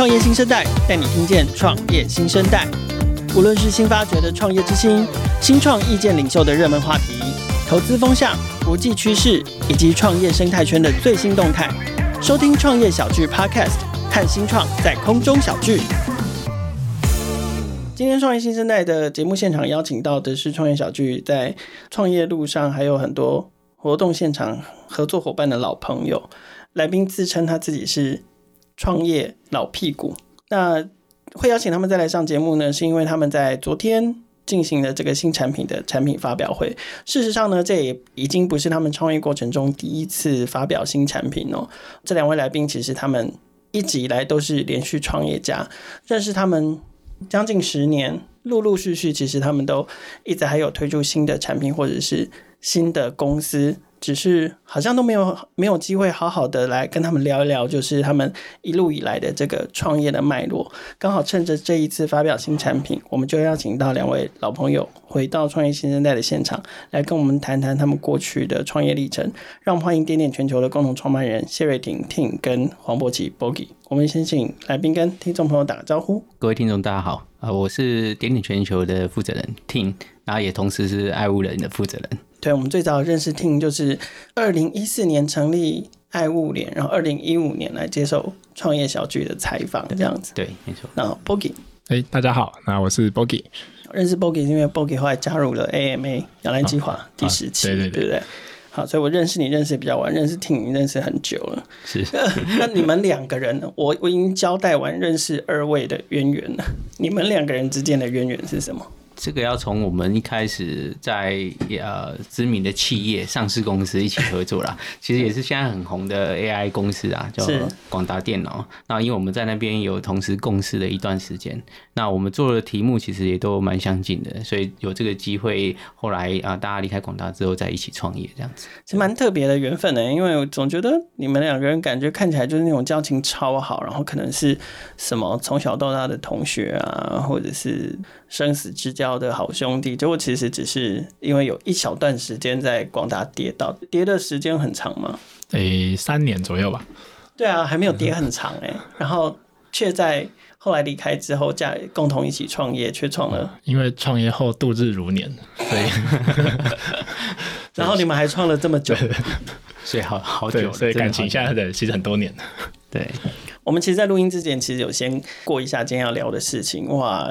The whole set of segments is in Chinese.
创业新生代带你听见创业新生代，无论是新发掘的创业之星、新创意见领袖的热门话题、投资风向、国际趋势以及创业生态圈的最新动态，收听创业小聚 Podcast，看新创在空中小聚。今天创业新生代的节目现场邀请到的是创业小聚在创业路上还有很多活动现场合作伙伴的老朋友，来宾自称他自己是。创业老屁股，那会邀请他们再来上节目呢？是因为他们在昨天进行了这个新产品的产品发表会。事实上呢，这也已经不是他们创业过程中第一次发表新产品哦。这两位来宾其实他们一直以来都是连续创业家，认识他们将近十年，陆陆续续其实他们都一直还有推出新的产品或者是新的公司。只是好像都没有没有机会好好的来跟他们聊一聊，就是他们一路以来的这个创业的脉络。刚好趁着这一次发表新产品，我们就邀请到两位老朋友回到创业新生代的现场，来跟我们谈谈他们过去的创业历程。让我们欢迎点点全球的共同创办人谢瑞婷 Tim 跟黄博奇 Bogi。我们先请来宾跟听众朋友打个招呼。各位听众大家好，啊，我是点点全球的负责人 Tim，然后也同时是爱物人的负责人。对，我们最早认识 Ting 就是二零一四年成立爱物联，然后二零一五年来接受创业小聚的采访，这样子。对，没错。然后 Bogi，哎，大家好，那我是 Bogi。认识 Bogi 是因为 Bogi 后来加入了 AMA 摇篮计划第十期，对，对，对，对不对？好，所以我认识你认识比较晚，认识 Tim 认识很久了。是。那你们两个人，我我已经交代完认识二位的渊源了。你们两个人之间的渊源是什么？这个要从我们一开始在呃知名的企业上市公司一起合作啦，其实也是现在很红的 AI 公司啊，叫广达电脑。那因为我们在那边有同时共事了一段时间，那我们做的题目其实也都蛮相近的，所以有这个机会，后来啊大家离开广达之后再一起创业这样子，是蛮特别的缘分的。因为我总觉得你们两个人感觉看起来就是那种交情超好，然后可能是什么从小到大的同学啊，或者是。生死之交的好兄弟，结果其实只是因为有一小段时间在广达跌到，跌的时间很长吗？诶、欸，三年左右吧。对啊，还没有跌很长哎，然后却在后来离开之后，再共同一起创业，却创了。因为创业后度日如年，所以，然后你们还创了这么久，所以好好久，所以感情现在的其实很多年了。对，我们其实，在录音之前，其实有先过一下今天要聊的事情，哇。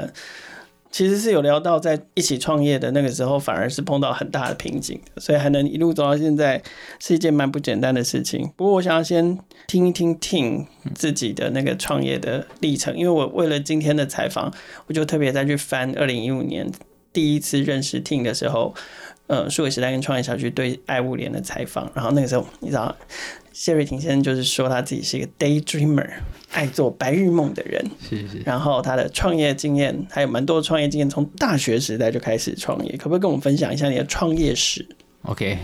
其实是有聊到在一起创业的那个时候，反而是碰到很大的瓶颈，所以还能一路走到现在，是一件蛮不简单的事情。不过我想要先听一听 Tim 自己的那个创业的历程，因为我为了今天的采访，我就特别再去翻二零一五年第一次认识 Tim 的时候，呃，数位时代跟创业小区对爱物联的采访，然后那个时候你知道。谢瑞廷先生就是说他自己是一个 daydreamer，爱做白日梦的人。是是。然后他的创业经验还有蛮多的创业经验，从大学时代就开始创业，可不可以跟我们分享一下你的创业史？OK，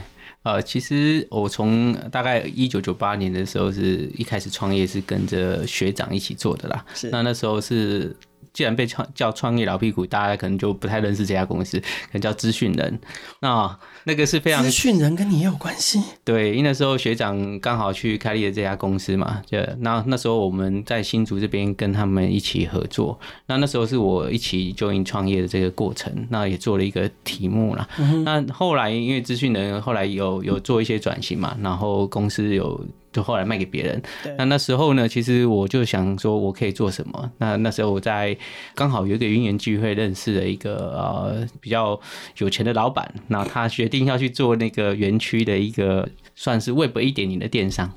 呃，其实我从大概一九九八年的时候，是一开始创业是跟着学长一起做的啦。是。那那时候是。既然被创叫创业老屁股，大家可能就不太认识这家公司，可能叫资讯人。那那个是非常资讯人跟你也有关系。对，因为那时候学长刚好去开立了这家公司嘛，就那那时候我们在新竹这边跟他们一起合作。那那时候是我一起 join 创业的这个过程，那也做了一个题目啦。嗯、那后来因为资讯人后来有有做一些转型嘛，然后公司有。就后来卖给别人。那那时候呢，其实我就想说，我可以做什么？那那时候我在刚好有一个因缘聚会认识了一个呃比较有钱的老板，那他决定要去做那个园区的一个算是 Web 一点零的电商。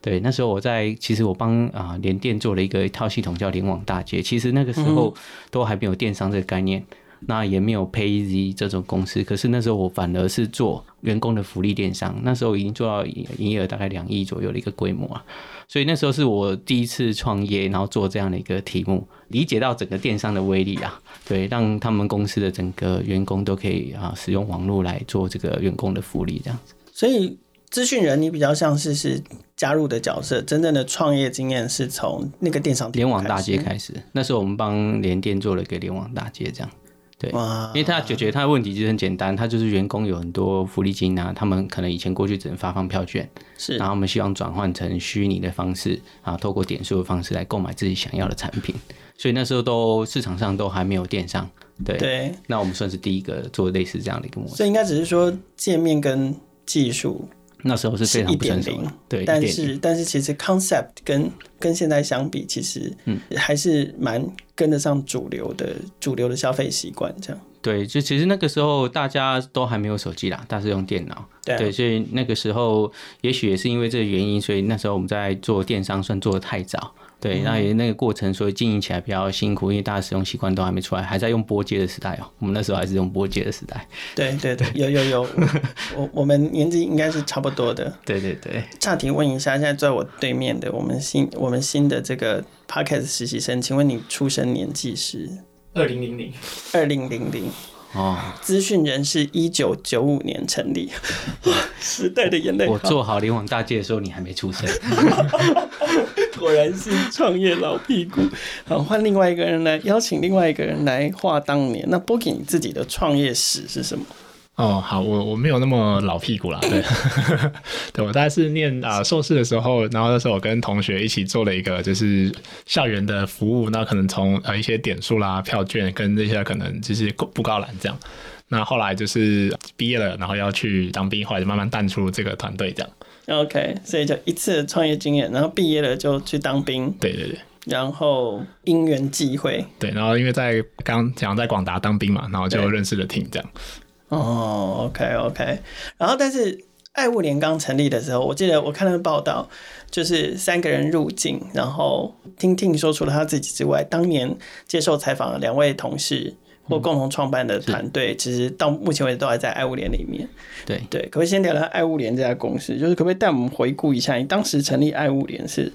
对，那时候我在其实我帮啊联电做了一个一套系统叫联网大街，其实那个时候都还没有电商这个概念。那也没有 PayEasy 这种公司，可是那时候我反而是做员工的福利电商，那时候已经做到营业额大概两亿左右的一个规模啊，所以那时候是我第一次创业，然后做这样的一个题目，理解到整个电商的威力啊，对，让他们公司的整个员工都可以啊使用网络来做这个员工的福利这样子。所以资讯人你比较像是是加入的角色，真正的创业经验是从那个电商联网大街开始，那时候我们帮联电做了一个联网大街这样。对，因为他解决他的问题就很简单，他就是员工有很多福利金啊，他们可能以前过去只能发放票券，是，然后我们希望转换成虚拟的方式啊，透过点数的方式来购买自己想要的产品，所以那时候都市场上都还没有电商，对，对，那我们算是第一个做类似这样的一个模式，所以应该只是说界面跟技术。那时候是非常不成熟的，对，但是但是其实 concept 跟跟现在相比，其实嗯。还是蛮跟得上主流的主流的消费习惯这样。对，就其实那个时候大家都还没有手机啦，大家是用电脑，对，对，所以那个时候也许也是因为这个原因，所以那时候我们在做电商算做的太早。对，那也那个过程，所以经营起来比较辛苦，因为大家使用习惯都还没出来，还在用拨接的时代哦。我们那时候还是用拨接的时代。对对对，有有有，我我们年纪应该是差不多的。对对对。岔题问一下，现在坐在我对面的我们新我们新的这个 Podcast 实习生，请问你出生年纪是？二零零零。二零零零。哦。资讯人是一九九五年成立。时代的眼泪。我做好联网大计的时候，你还没出生。果然是创业老屁股。好，换另外一个人来邀请另外一个人来画当年。那你自己的创业史是什么？哦，好，我我没有那么老屁股啦。对，对我大概是念啊硕士的时候，然后那时候我跟同学一起做了一个就是校园的服务，那可能从呃一些点数啦、票券跟这些可能就是布告栏这样。那后来就是毕业了，然后要去当兵，后来就慢慢淡出这个团队这样。OK，所以就一次创业经验，然后毕业了就去当兵。对对对。然后因缘际会。对，然后因为在刚讲在广达当兵嘛，然后就认识了 Tim 这样。哦，OK OK。然后但是爱物联刚成立的时候，我记得我看那个报道，就是三个人入境，然后听 Tim 说，除了他自己之外，当年接受采访的两位同事。或共同创办的团队，其实到目前为止都还在爱物联里面。对对，可不可以先聊聊爱物联这家公司？就是可不可以带我们回顾一下，你当时成立爱物联是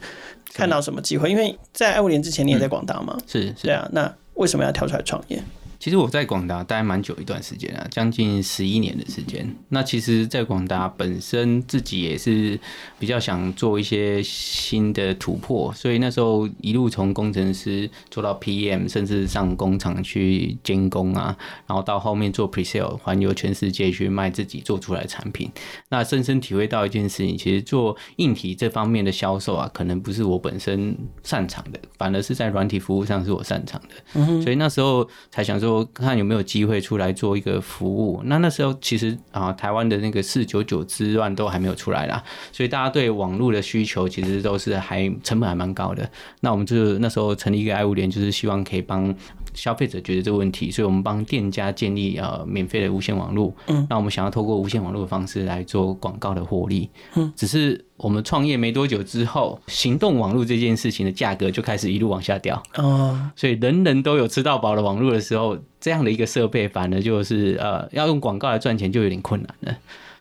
看到什么机会？因为在爱物联之前，你也在广达嘛？是，对啊。那为什么要跳出来创业？其实我在广达待蛮久一段时间啊，将近十一年的时间。那其实，在广达本身自己也是比较想做一些新的突破，所以那时候一路从工程师做到 PM，甚至上工厂去监工啊，然后到后面做 Presale，环游全世界去卖自己做出来的产品。那深深体会到一件事情，其实做硬体这方面的销售啊，可能不是我本身擅长的，反而是在软体服务上是我擅长的。嗯，所以那时候才想说。说看有没有机会出来做一个服务。那那时候其实啊，台湾的那个四九九之乱都还没有出来啦，所以大家对网络的需求其实都是还成本还蛮高的。那我们就那时候成立一个爱物联，就是希望可以帮消费者觉得这个问题，所以我们帮店家建立呃免费的无线网络。嗯，那我们想要透过无线网络的方式来做广告的获利。嗯，只是。我们创业没多久之后，行动网络这件事情的价格就开始一路往下掉。哦，所以人人都有吃到饱的网络的时候，这样的一个设备反而就是呃，要用广告来赚钱就有点困难了。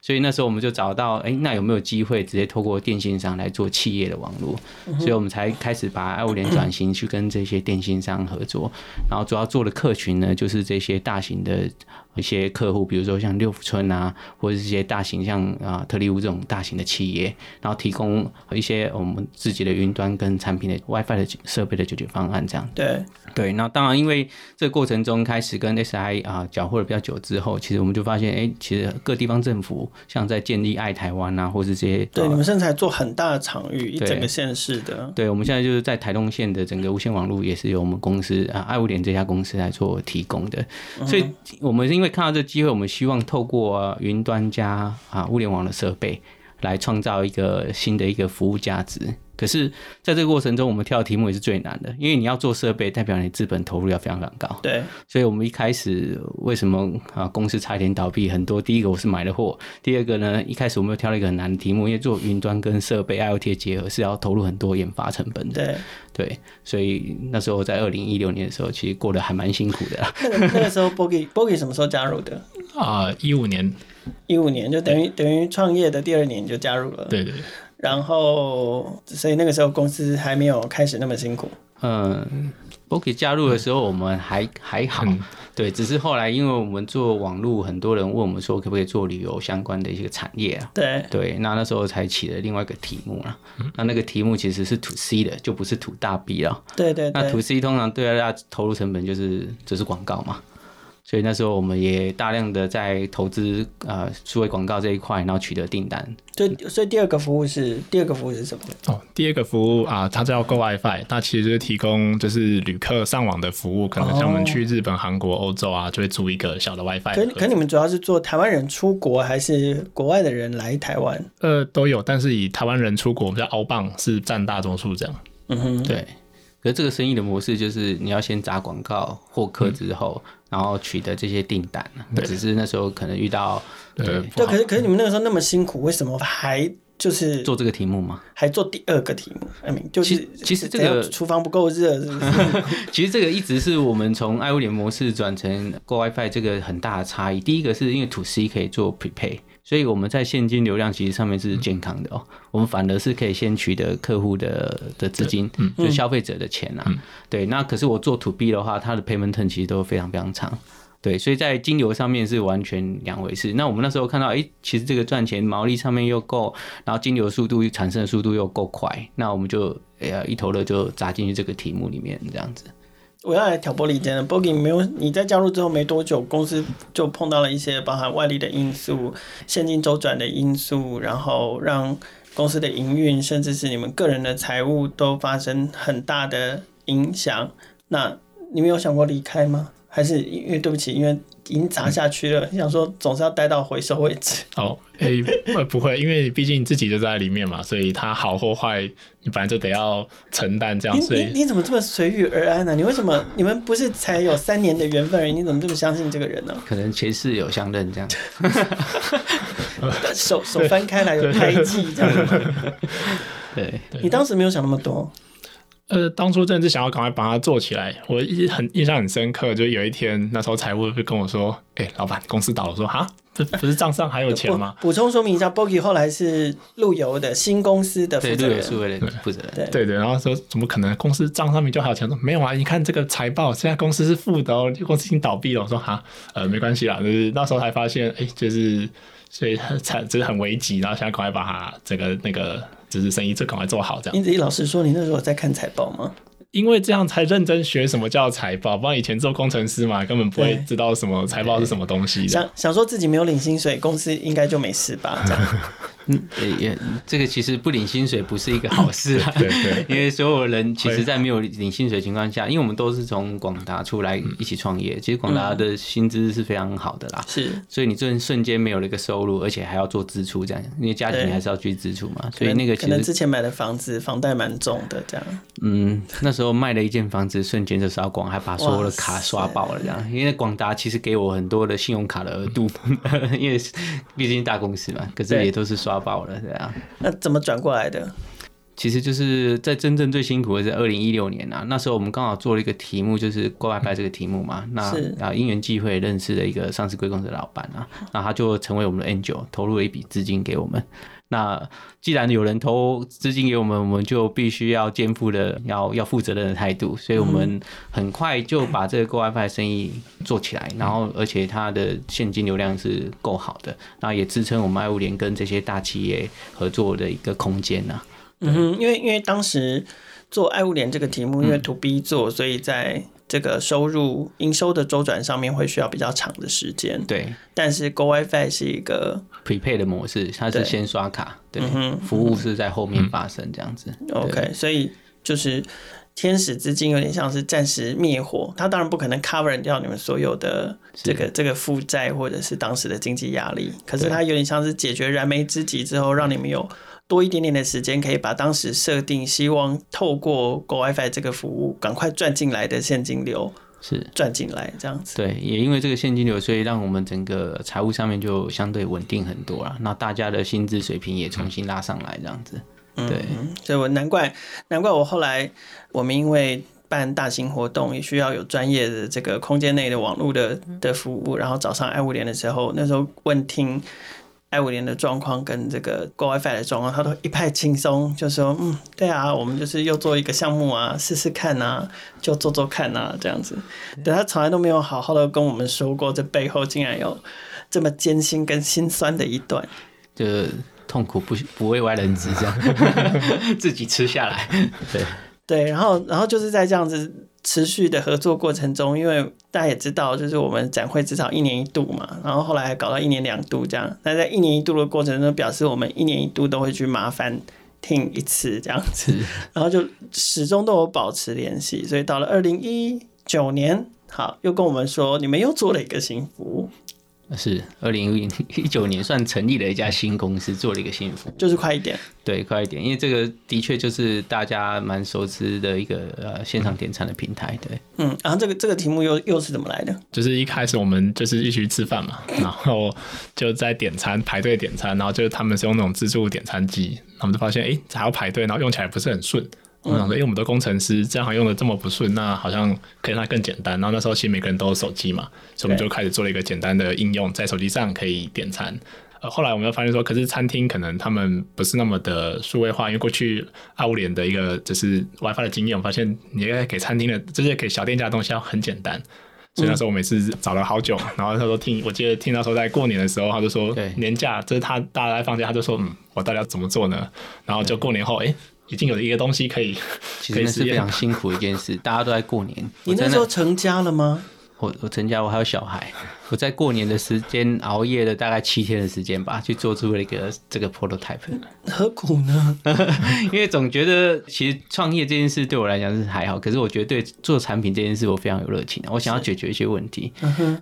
所以那时候我们就找到，哎，那有没有机会直接透过电信商来做企业的网络？所以我们才开始把爱物联转型去跟这些电信商合作，然后主要做的客群呢，就是这些大型的。一些客户，比如说像六福村啊，或者是一些大型像啊特力屋这种大型的企业，然后提供一些我们自己的云端跟产品的 WiFi 的设备的解决方案，这样。对对，那当然，因为这个过程中开始跟 SI 啊搅和了比较久之后，其实我们就发现，哎、欸，其实各地方政府像在建立爱台湾啊，或是这些，对，啊、你们现在做很大的场域，一整个县市的。对，对，我们现在就是在台东县的整个无线网络也是由我们公司啊爱物联这家公司来做提供的，所以我们是因为。看到这机会，我们希望透过云端加啊物联网的设备，来创造一个新的一个服务价值。可是，在这个过程中，我们挑的题目也是最难的，因为你要做设备，代表你资本投入要非常非常高。对，所以我们一开始为什么啊公司差一点倒闭？很多第一个我是买了货，第二个呢，一开始我们又挑了一个很难的题目，因为做云端跟设备 IoT 结合是要投入很多研发成本的。对对，所以那时候在二零一六年的时候，其实过得还蛮辛苦的。那 个那个时候，Bogi Bogi 什么时候加入的？啊，一五年，一五年就等于等于创业的第二年就加入了。对对对。然后，所以那个时候公司还没有开始那么辛苦。嗯，Boki 加入的时候我们还、嗯、还好，对，只是后来因为我们做网络，很多人问我们说可不可以做旅游相关的一些产业啊？对对，那那时候才起了另外一个题目了。那那个题目其实是 To C 的，就不是 To 大 B 了。对对对。那 To C 通常对大家投入成本就是就是广告嘛。所以那时候我们也大量的在投资呃数位广告这一块，然后取得订单。对，所以第二个服务是第二个服务是什么？哦，第二个服务啊，它叫 GoWiFi，那其实就是提供就是旅客上网的服务，可能像我们去日本、韩国、欧洲啊，就会租一个小的 WiFi。可可你们主要是做台湾人出国，还是国外的人来台湾？呃，都有，但是以台湾人出国，我们叫 outbound 是占大多数这样。嗯哼，对。可是这个生意的模式就是你要先砸广告获客之后。嗯然后取得这些订单，只是那时候可能遇到对对，可是可是你们那个时候那么辛苦，为什么还就是做这个题目吗？还做第二个题目？I mean, 就是其实这个厨房不够热，是不是？其实这个一直是我们从爱物联模式转成 GoWiFi 这个很大的差异。第一个是因为 To C 可以做 Prepay。所以我们在现金流量其实上面是健康的哦，我们反而是可以先取得客户的的资金，就消费者的钱啊。对，那可是我做 To B 的话，它的 payment term 其实都非常非常长。对，所以在金流上面是完全两回事。那我们那时候看到，哎，其实这个赚钱毛利上面又够，然后金流速度产生的速度又够快，那我们就哎呀一头热就砸进去这个题目里面这样子。我要来挑拨离间了。Bogi 没有你在加入之后没多久，公司就碰到了一些包含外力的因素、现金周转的因素，然后让公司的营运，甚至是你们个人的财务都发生很大的影响。那你们有想过离开吗？还是因为对不起，因为已经砸下去了，你想说总是要待到回收位置。哦，诶、欸，不会，因为毕竟自己就在里面嘛，所以它好或坏，你反正就得要承担这样。所以你你怎么这么随遇而安呢、啊？你为什么你们不是才有三年的缘分而已？你怎么这么相信这个人呢？可能前世有相认这样。手手翻开来有胎记这样。对，你当时没有想那么多。呃，当初真的是想要赶快把它做起来。我一直很印象很深刻，就有一天那时候财务就跟我说：“哎、欸，老板，公司倒了。”我说：“哈，不不是账上还有钱吗？”补充说明一下，Bogi 后来是陆游的新公司的负责人，是为了负责人。对对对，然后说怎么可能公司账上面就还有钱？说没有啊，你看这个财报，现在公司是负的哦，公司已经倒闭了。我说：“哈，呃，没关系啦。”就是那时候才发现，哎、欸，就是所以才就是很危急，然后想赶快把它这个那个。就是生意，这赶快做好这样。英子怡老师说：“你那时候在看财报吗？”因为这样才认真学什么叫财报，不然以前做工程师嘛，根本不会知道什么财报是什么东西。想想说自己没有领薪水，公司应该就没事吧？这样。嗯，也这个其实不领薪水不是一个好事啊。对 对，因为所有人其实，在没有领薪水的情况下，因为我们都是从广达出来一起创业，其实广达的薪资是非常好的啦。是，所以你这瞬间没有了一个收入，而且还要做支出，这样，因为家庭还是要去支出嘛。所以那个可能之前买的房子房贷蛮重的，这样。嗯，那时候卖了一间房子，瞬间就烧光，还把所有的卡刷爆了，这样。因为广达其实给我很多的信用卡的额度，因为毕竟大公司嘛，可是也都是刷爆了，这样。那怎么转过来的？其实就是在真正最辛苦的是二零一六年啊，那时候我们刚好做了一个题目，就是 GoWiFi 这个题目嘛。那啊，因缘际会认识了一个上市贵公司的老板啊，那他就成为我们的 Angel，投入了一笔资金给我们。那既然有人投资金给我们，我们就必须要肩负的要要负责任的态度，所以我们很快就把这个 GoWiFi 生意做起来，然后而且它的现金流量是够好的，那也支撑我们爱物联跟这些大企业合作的一个空间呐。嗯哼，因为因为当时做爱物联这个题目，因为 To B 做，所以在。这个收入营收的周转上面会需要比较长的时间，对。但是 GoWiFi 是一个 Prepay 的模式，它是先刷卡，对，服务是在后面发生这样子。嗯、OK，所以就是天使资金有点像是暂时灭火，它当然不可能 cover 掉你们所有的这个这个负债或者是当时的经济压力，可是它有点像是解决燃眉之急之后，让你们有。多一点点的时间，可以把当时设定希望透过 GoWiFi 这个服务赶快赚进来的现金流是赚进来这样子。对，也因为这个现金流，所以让我们整个财务上面就相对稳定很多了。那大家的薪资水平也重新拉上来，这样子。对，嗯、所以我难怪难怪我后来我们因为办大型活动也需要有专业的这个空间内的网络的的服务，然后早上爱物联的时候，那时候问听。爱物联的状况跟这个 GoWiFi 的状况，他都一派轻松，就说嗯，对啊，我们就是又做一个项目啊，试试看啊，就做做看啊，这样子。对，他从来都没有好好的跟我们说过，这背后竟然有这么艰辛跟心酸的一段，就痛苦不不为外人知，这样 自己吃下来。对对，然后然后就是在这样子持续的合作过程中，因为大家也知道，就是我们展会至少一年一度嘛，然后后来还搞到一年两度这样。那在一年一度的过程中，表示我们一年一度都会去麻烦听一次这样子，然后就始终都有保持联系。所以到了二零一九年，好，又跟我们说你们又做了一个新服务。是二零一九年算成立了一家新公司，做了一个新服务，就是快一点。对，快一点，因为这个的确就是大家蛮熟知的一个呃现场点餐的平台。对，嗯，然后这个这个题目又又是怎么来的？就是一开始我们就是一起去吃饭嘛，然后就在点餐排队点餐，然后就是他们是用那种自助点餐机，我们就发现哎、欸、还要排队，然后用起来不是很顺。我想说，因为我们的工程师这样用的这么不顺，那好像可以让它更简单。然后那时候其实每个人都有手机嘛，所以我们就开始做了一个简单的应用，在手机上可以点餐。呃，后来我们又发现说，可是餐厅可能他们不是那么的数位化，因为过去阿联的一个就是 WiFi 的经验，我发现你要给餐厅的这些给小店家的东西要很简单。所以那时候我每次找了好久，然后他说听，我记得听到说在过年的时候，他就说年假，这是他大家在放假，他就说嗯，我到底要怎么做呢？然后就过年后，哎。已经有一个东西可以，其实那是非常辛苦的一件事。大家都在过年，你那时候成家了吗？我我成家，我还有小孩。我在过年的时间熬夜了大概七天的时间吧，去做出了一个这个 prototype。何苦呢？因为总觉得其实创业这件事对我来讲是还好，可是我觉得对做产品这件事我非常有热情，我想要解决一些问题。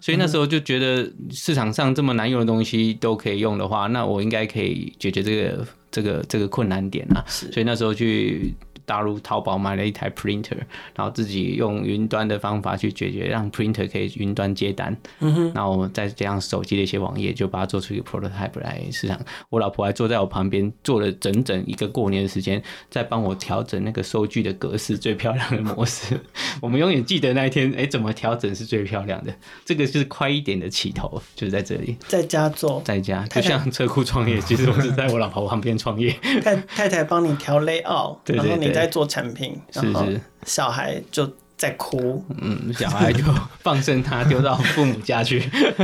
所以那时候就觉得市场上这么难用的东西都可以用的话，那我应该可以解决这个这个这个困难点啊。所以那时候去。大陆淘宝买了一台 printer，然后自己用云端的方法去解决，让 printer 可以云端接单。嗯哼，然后我们再加上手机的一些网页，就把它做出一个 prototype 来市场。我老婆还坐在我旁边，做了整整一个过年的时间，在帮我调整那个收据的格式最漂亮的模式。我们永远记得那一天，哎，怎么调整是最漂亮的？这个就是快一点的起头，就是在这里，在家做，在家，就像车库创业，其实我是在我老婆旁边创业。太太太帮你调 layout，对 对对。在做产品，然后，小孩就在哭，嗯，小孩就放生他丢到父母家去。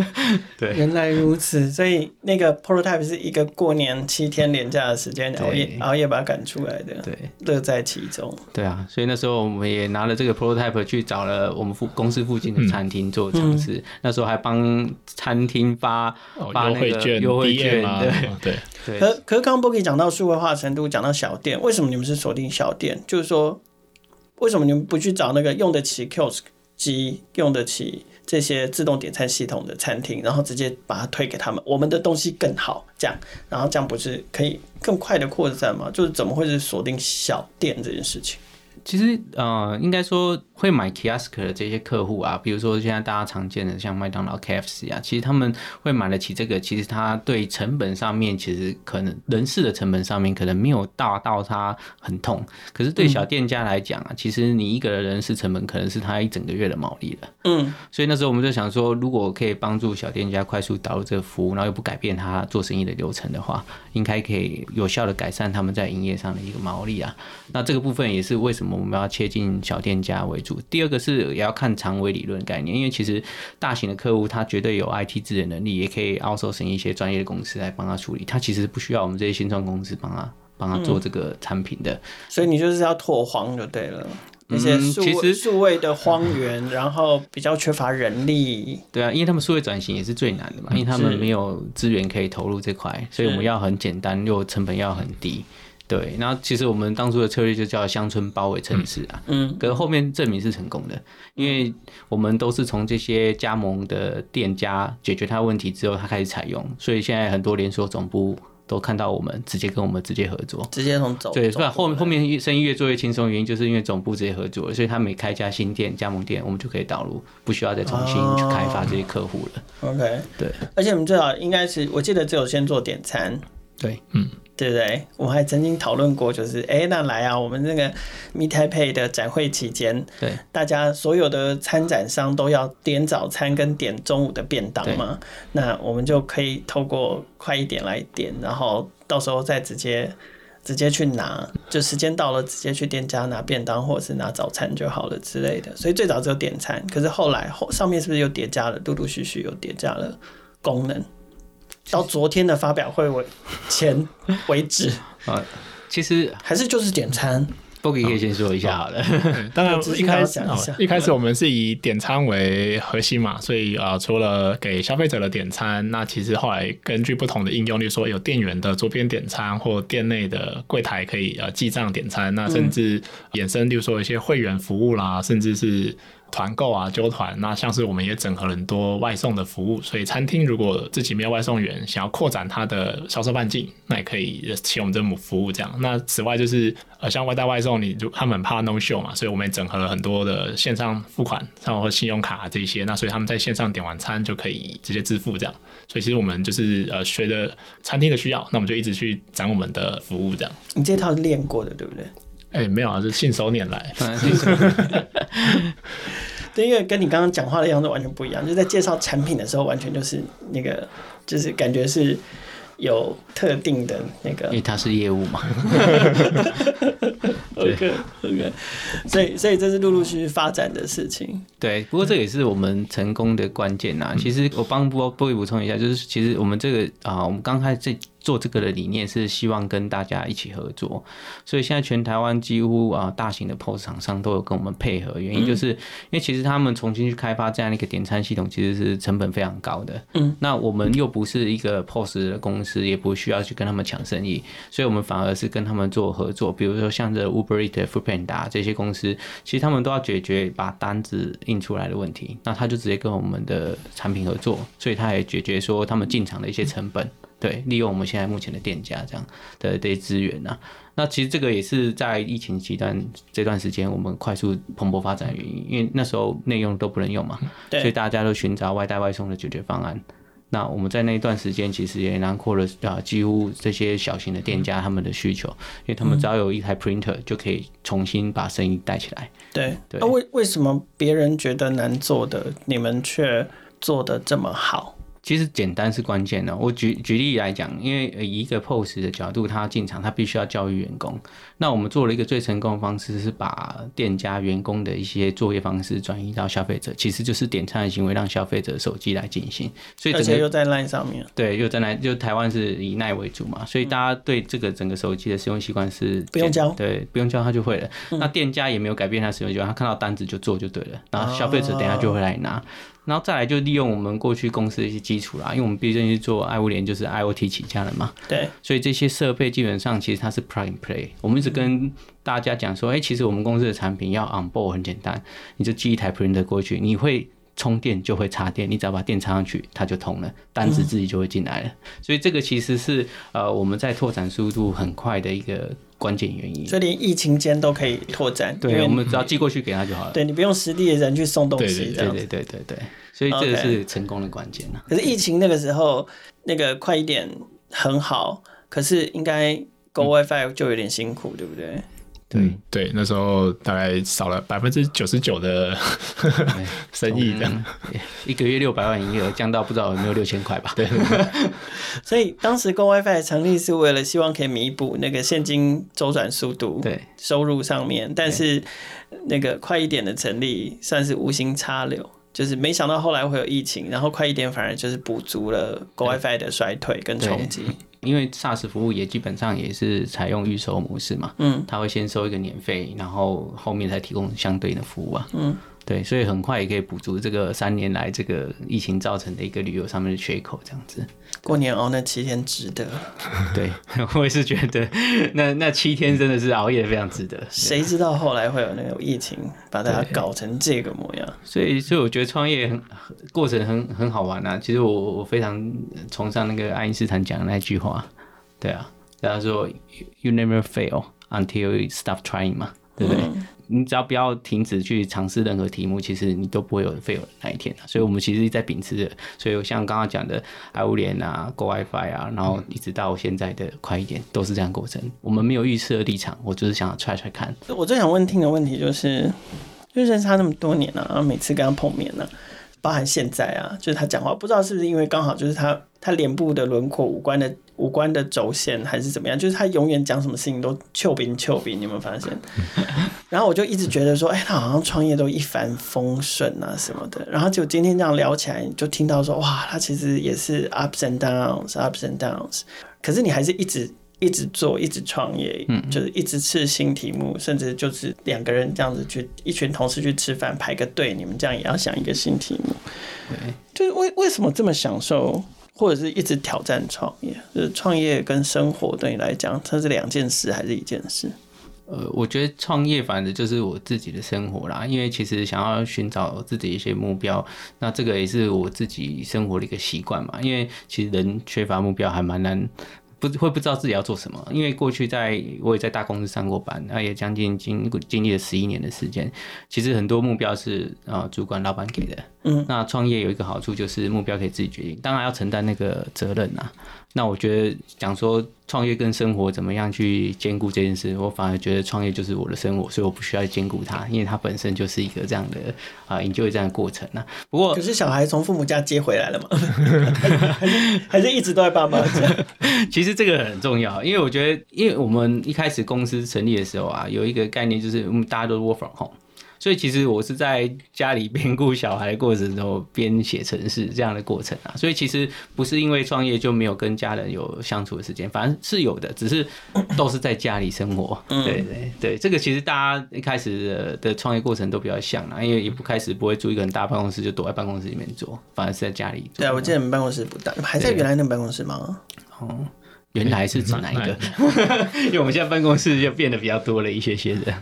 对，原来如此，所以那个 prototype 是一个过年七天连假的时间熬夜熬夜把它赶出来的，对，乐在其中。对啊，所以那时候我们也拿了这个 prototype 去找了我们附公司附近的餐厅做尝试，嗯、那时候还帮餐厅发发那个优惠券，优惠券，对对。对可可是刚刚 Boki 讲到数位化程度，讲到小店，为什么你们是锁定小店？就是说，为什么你们不去找那个用得起 cos 机、用得起这些自动点餐系统的餐厅，然后直接把它推给他们？我们的东西更好，这样，然后这样不是可以更快的扩散吗？就是怎么会是锁定小店这件事情？其实，呃，应该说会买 Kiosk 的这些客户啊，比如说现在大家常见的像麦当劳、KFC 啊，其实他们会买得起这个。其实他对成本上面，其实可能人事的成本上面可能没有大到他很痛。可是对小店家来讲啊，其实你一个人事成本可能是他一整个月的毛利了。嗯，所以那时候我们就想说，如果可以帮助小店家快速导入这个服务，然后又不改变他做生意的流程的话，应该可以有效的改善他们在营业上的一个毛利啊。那这个部分也是为什么。我们要切进小店家为主。第二个是也要看长尾理论概念，因为其实大型的客户他绝对有 IT 资源能力，也可以 outsourcing 一些专业的公司来帮他处理。他其实不需要我们这些新创公司帮他帮他做这个产品的。所以你就是要拓荒就对了，那些数数位的荒原，然后比较缺乏人力。对啊，因为他们数位转型也是最难的嘛，因为他们没有资源可以投入这块，所以我们要很简单又成本要很低。对，然后其实我们当初的策略就叫乡村包围城市啊，嗯，可是后面证明是成功的，因为我们都是从这些加盟的店家解决他问题之后，他开始采用，所以现在很多连锁总部都看到我们，直接跟我们直接合作，直接从总对，是吧？后面后面生意越做越轻松，原因就是因为总部直接合作，所以他每开一家新店加盟店，我们就可以导入，不需要再重新去开发这些客户了。哦、OK，对，而且我们最好应该是，我记得只有先做点餐，对，嗯。对不对？我还曾经讨论过，就是哎，那来啊，我们那个 Meet Taipei 的展会期间，对，大家所有的参展商都要点早餐跟点中午的便当嘛，那我们就可以透过快一点来点，然后到时候再直接直接去拿，就时间到了直接去店家拿便当或者是拿早餐就好了之类的。所以最早只有点餐，可是后来后上面是不是又叠加了，陆陆续续又叠加了功能？到昨天的发表会为前 为止啊，其实还是就是点餐，Bogi 可以先说一下好了。当然，一开始一开始我们是以点餐为核心嘛，所以啊，除了给消费者的点餐，那其实后来根据不同的应用，例如说有店员的桌边点餐，或店内的柜台可以呃记账点餐，那甚至衍生，例如说一些会员服务啦，甚至是。团购啊，揪团，那像是我们也整合了很多外送的服务，所以餐厅如果自己没有外送员，想要扩展它的销售半径，那也可以请我们这母服务这样。那此外就是呃，像外带外送，你就他们怕 no show 嘛，所以我们也整合了很多的线上付款，像或信用卡啊这些，那所以他们在线上点完餐就可以直接支付这样。所以其实我们就是呃，随着餐厅的需要，那我们就一直去展我们的服务这样。你这套是练过的，对不对？哎、欸，没有啊，是信手拈来。对，因为跟你刚刚讲话的样子完全不一样，就在介绍产品的时候，完全就是那个，就是感觉是有特定的那个，因为他是业务嘛。OK OK，所以所以这是陆陆续续发展的事情。对，不过这也是我们成功的关键呐。其实我帮波波补充一下，就是其实我们这个啊，我们刚开始这。做这个的理念是希望跟大家一起合作，所以现在全台湾几乎啊大型的 POS 厂商都有跟我们配合，原因就是因为其实他们重新去开发这样一个点餐系统，其实是成本非常高的。嗯，那我们又不是一个 POS 的公司，也不需要去跟他们抢生意，所以我们反而是跟他们做合作。比如说像这 Uber Eats、Foodpanda 这些公司，其实他们都要解决把单子印出来的问题，那他就直接跟我们的产品合作，所以他也解决说他们进场的一些成本。对，利用我们现在目前的店家这样的这些资源呐，那其实这个也是在疫情期间这段时间我们快速蓬勃发展的原因，因为那时候内用都不能用嘛，所以大家都寻找外带外送的解决方案。那我们在那一段时间其实也囊括了啊，几乎这些小型的店家他们的需求，因为他们只要有一台 printer 就可以重新把生意带起来。对，对。那为为什么别人觉得难做的，你们却做得这么好？其实简单是关键的。我举举例来讲，因为以一个 POS 的角度，他进场，他必须要教育员工。那我们做了一个最成功的方式，是把店家员工的一些作业方式转移到消费者，其实就是点餐的行为让消费者手机来进行。所以而且又在 LINE 上面。对，又在 LINE，就台湾是以 LINE 为主嘛，所以大家对这个整个手机的使用习惯是不用教，对，不用教他就会了。嗯、那店家也没有改变他使用习惯，他看到单子就做就对了，然后消费者等下就会来拿。哦然后再来就利用我们过去公司的一些基础啦，因为我们毕竟是做爱物联，就是 IoT 起家的嘛。对。所以这些设备基本上其实它是 plug and play。我们一直跟大家讲说，哎、欸，其实我们公司的产品要 on board 很简单，你就寄一台 printer 过去，你会充电就会插电，你只要把电插上去，它就通了，单子自己就会进来了。嗯、所以这个其实是呃我们在拓展速度很快的一个。关键原因，所以连疫情间都可以拓展。对，我们只要寄过去给他就好了。对，你不用实地的人去送东西。对对对对对，所以这个是成功的关键。可是疫情那个时候，那个快一点很好，可是应该 Go WiFi 就有点辛苦，对不对？对、嗯、对，那时候大概少了百分之九十九的 生意，这样一个月六百万营业额降到不知道有没有六千块吧？对。所以当时 Go WiFi 成立是为了希望可以弥补那个现金周转速度，对收入上面，但是那个快一点的成立算是无心插柳，就是没想到后来会有疫情，然后快一点反而就是补足了 Go WiFi 的衰退跟冲击。因为 SaaS 服务也基本上也是采用预收模式嘛，嗯，他会先收一个年费，然后后面再提供相对应的服务啊，嗯。对，所以很快也可以补足这个三年来这个疫情造成的一个旅游上面的缺口，这样子。过年熬那七天值得。对，我也是觉得那那七天真的是熬夜非常值得。谁知道后来会有那种疫情把大家搞成这个模样？所以，所以我觉得创业很过程很很好玩啊。其实我我非常崇尚那个爱因斯坦讲的那句话，对啊，他说 “You never fail until you stop trying” 嘛，对不对？嗯你只要不要停止去尝试任何题目，其实你都不会有 fail 的那一天。所以，我们其实在秉持着，所以像刚刚讲的爱物联啊、Go WiFi 啊，然后一直到现在的快一点，都是这样过程。我们没有预设立场，我就是想要 try try 看。我最想问听的问题就是，就认识他那么多年了，然后每次跟他碰面呢，包含现在啊，就是他讲话，不知道是不是因为刚好就是他他脸部的轮廓、五官的。五官的轴线还是怎么样？就是他永远讲什么事情都丘比丘比，你有没有发现？然后我就一直觉得说，哎、欸，他好像创业都一帆风顺啊什么的。然后就今天这样聊起来，就听到说，哇，他其实也是 ups and downs，ups and downs。可是你还是一直一直做，一直创业，嗯，就是一直试新题目，甚至就是两个人这样子去，一群同事去吃饭排个队，你们这样也要想一个新题目。对，就是为为什么这么享受，或者是一直挑战创业？就是创业跟生活对你来讲，它是两件事还是一件事？呃，我觉得创业反正就是我自己的生活啦，因为其实想要寻找自己一些目标，那这个也是我自己生活的一个习惯嘛。因为其实人缺乏目标还蛮难。不会不知道自己要做什么，因为过去在我也在大公司上过班，那也将近经经历了十一年的时间。其实很多目标是啊主管老板给的，嗯，那创业有一个好处就是目标可以自己决定，当然要承担那个责任呐。那我觉得讲说创业跟生活怎么样去兼顾这件事，我反而觉得创业就是我的生活，所以我不需要兼顾它，因为它本身就是一个这样的啊，enjoy 这样的过程呐。不过可是小孩从父母家接回来了嘛，还是还是一直都在爸妈家。其实这个很重要，因为我觉得，因为我们一开始公司成立的时候啊，有一个概念就是我们大家都 work from home。所以其实我是在家里边顾小孩的过程中边写程式这样的过程啊，所以其实不是因为创业就没有跟家人有相处的时间，反正是有的，只是都是在家里生活。对对对，这个其实大家一开始的创业过程都比较像啦，因为也不开始不会租一个很大办公室就躲在办公室里面做，反而是在家里做。对啊，我记得你们办公室不大，还在原来那个办公室吗？哦。原来是指哪一个？因为我们现在办公室就变得比较多了一些些的，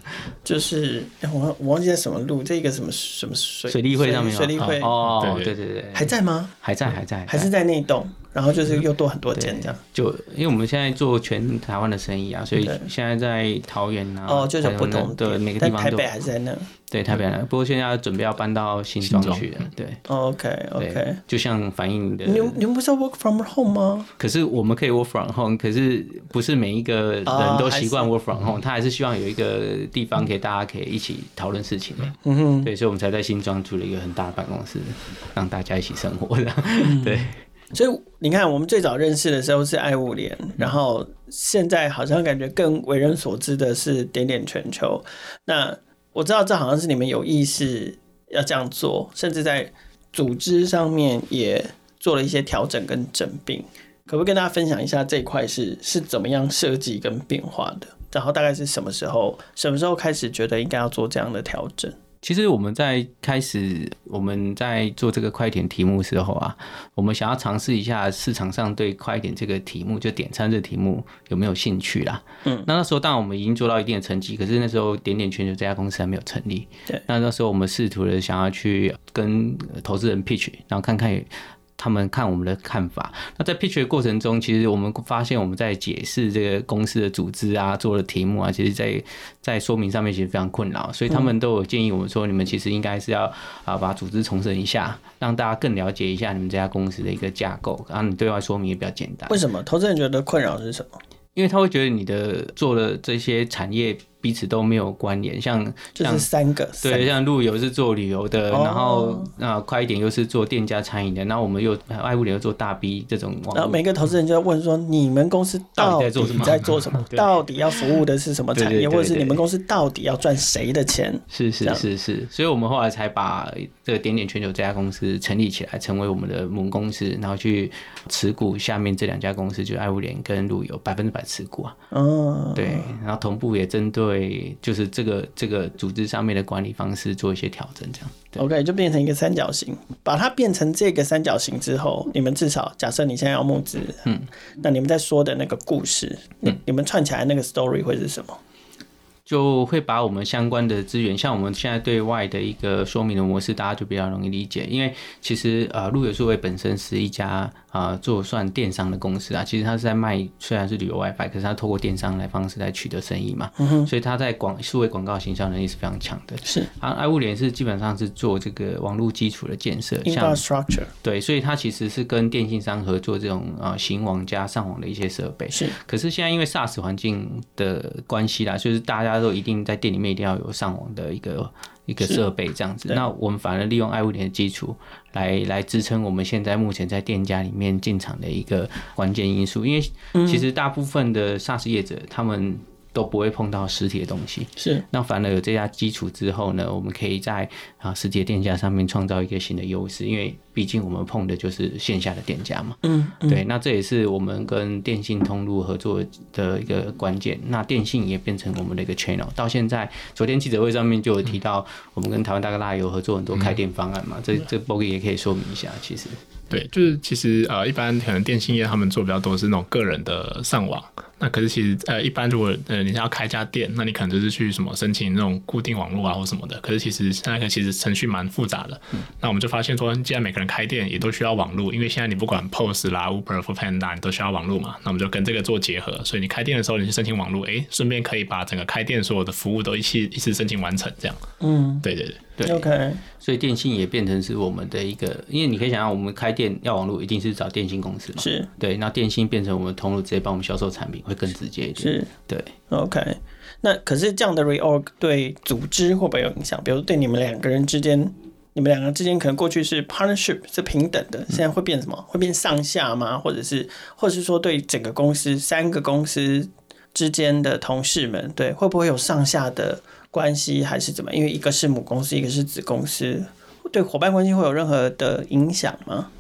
就是我我忘记在什么路，这个什么什么水水利会上面水利会哦，对对对，还在吗？还在还在，还是在那栋。然后就是又多很多间这样，就因为我们现在做全台湾的生意啊，所以现在在桃园啊，哦，就是不同的每个地方都，台北还是在那，对台北那，不过现在要准备要搬到新庄去了，对，OK OK，就像反映的，你们你们不是要 work from home 吗？可是我们可以 work from home，可是不是每一个人都习惯 work from home，他还是希望有一个地方可以大家可以一起讨论事情的，嗯。哼，对，所以我们才在新庄租了一个很大的办公室，让大家一起生活的，对。所以你看，我们最早认识的时候是爱物联，然后现在好像感觉更为人所知的是点点全球。那我知道这好像是你们有意识要这样做，甚至在组织上面也做了一些调整跟整并。可不可以跟大家分享一下这一块是是怎么样设计跟变化的？然后大概是什么时候，什么时候开始觉得应该要做这样的调整？其实我们在开始我们在做这个快点题目的时候啊，我们想要尝试一下市场上对快点这个题目，就点餐这个题目有没有兴趣啦。嗯，那那时候当然我们已经做到一定的成绩，可是那时候点点全球这家公司还没有成立。对，那那时候我们试图的想要去跟投资人 pitch，然后看看。他们看我们的看法。那在 pitch 的过程中，其实我们发现我们在解释这个公司的组织啊，做的题目啊，其实在在说明上面其实非常困扰。所以他们都有建议我们说，你们其实应该是要啊把组织重整一下，让大家更了解一下你们这家公司的一个架构，然后你对外说明也比较简单。为什么投资人觉得困扰是什么？因为他会觉得你的做的这些产业。彼此都没有关联，像就是三个对，像陆游是做旅游的，然后啊快一点又是做店家餐饮的，然后我们又爱物联又做大 B 这种，然后每个投资人就要问说，你们公司到底在做什么？在做什么？到底要服务的是什么产业，或者是你们公司到底要赚谁的钱？是是是是，所以我们后来才把这个点点全球这家公司成立起来，成为我们的母公司，然后去持股下面这两家公司，就是爱物联跟路由百分之百持股啊。嗯，对，然后同步也针对。对，就是这个这个组织上面的管理方式做一些调整，这样。OK，就变成一个三角形。把它变成这个三角形之后，你们至少假设你现在要募资，嗯，那你们在说的那个故事，嗯，你们串起来那个 story 会是什么？就会把我们相关的资源，像我们现在对外的一个说明的模式，大家就比较容易理解。因为其实呃，路由数位本身是一家。啊，做算电商的公司啊，其实他是在卖，虽然是旅游 WiFi，可是他透过电商来方式来取得生意嘛，嗯、哼所以他在广数位广告行销能力是非常强的。是，啊，爱物联是基本上是做这个网络基础的建设，infrastructure。对，所以它其实是跟电信商合作这种啊行网加上网的一些设备。是，可是现在因为 SaaS 环境的关系啦，就是大家都一定在店里面一定要有上网的一个。一个设备这样子，那我们反而利用爱物联的基础来来支撑我们现在目前在店家里面进场的一个关键因素，因为其实大部分的 SaaS 业者他们都不会碰到实体的东西，是那反而有这家基础之后呢，我们可以在啊实体的店家上面创造一个新的优势，因为毕毕竟我们碰的就是线下的店家嘛。嗯，嗯对，那这也是我们跟电信通路合作的一个关键。那电信也变成我们的一个 channel。到现在，昨天记者会上面就有提到，我们跟台湾大哥大有合作很多开店方案嘛。这这 Bogi 也可以说明一下，其实。对，就是其实呃，一般可能电信业他们做比较多是那种个人的上网。那可是其实呃，一般如果呃你要开一家店，那你可能就是去什么申请那种固定网络啊或什么的。可是其实现在其实程序蛮复杂的。嗯、那我们就发现说，既然每个人开店也都需要网络，因为现在你不管 POS 啦、Uber、Foodpanda 你都需要网络嘛。那我们就跟这个做结合，所以你开店的时候你去申请网络，哎，顺便可以把整个开店所有的服务都一起一次申请完成，这样。嗯，对对对。对，OK，所以电信也变成是我们的一个，因为你可以想象，我们开店要网络，一定是找电信公司嘛。是，对，那电信变成我们通路，直接帮我们销售产品，会更直接一点。是，对，OK。那可是这样的 reorg 对组织会不会有影响？比如对你们两个人之间，你们两个人之间可能过去是 partnership 是平等的，现在会变什么？嗯、会变上下吗？或者是，或者是说对整个公司三个公司之间的同事们，对，会不会有上下的？关系还是怎么？因为一个是母公司，一个是子公司，对伙伴关系会有任何的影响吗？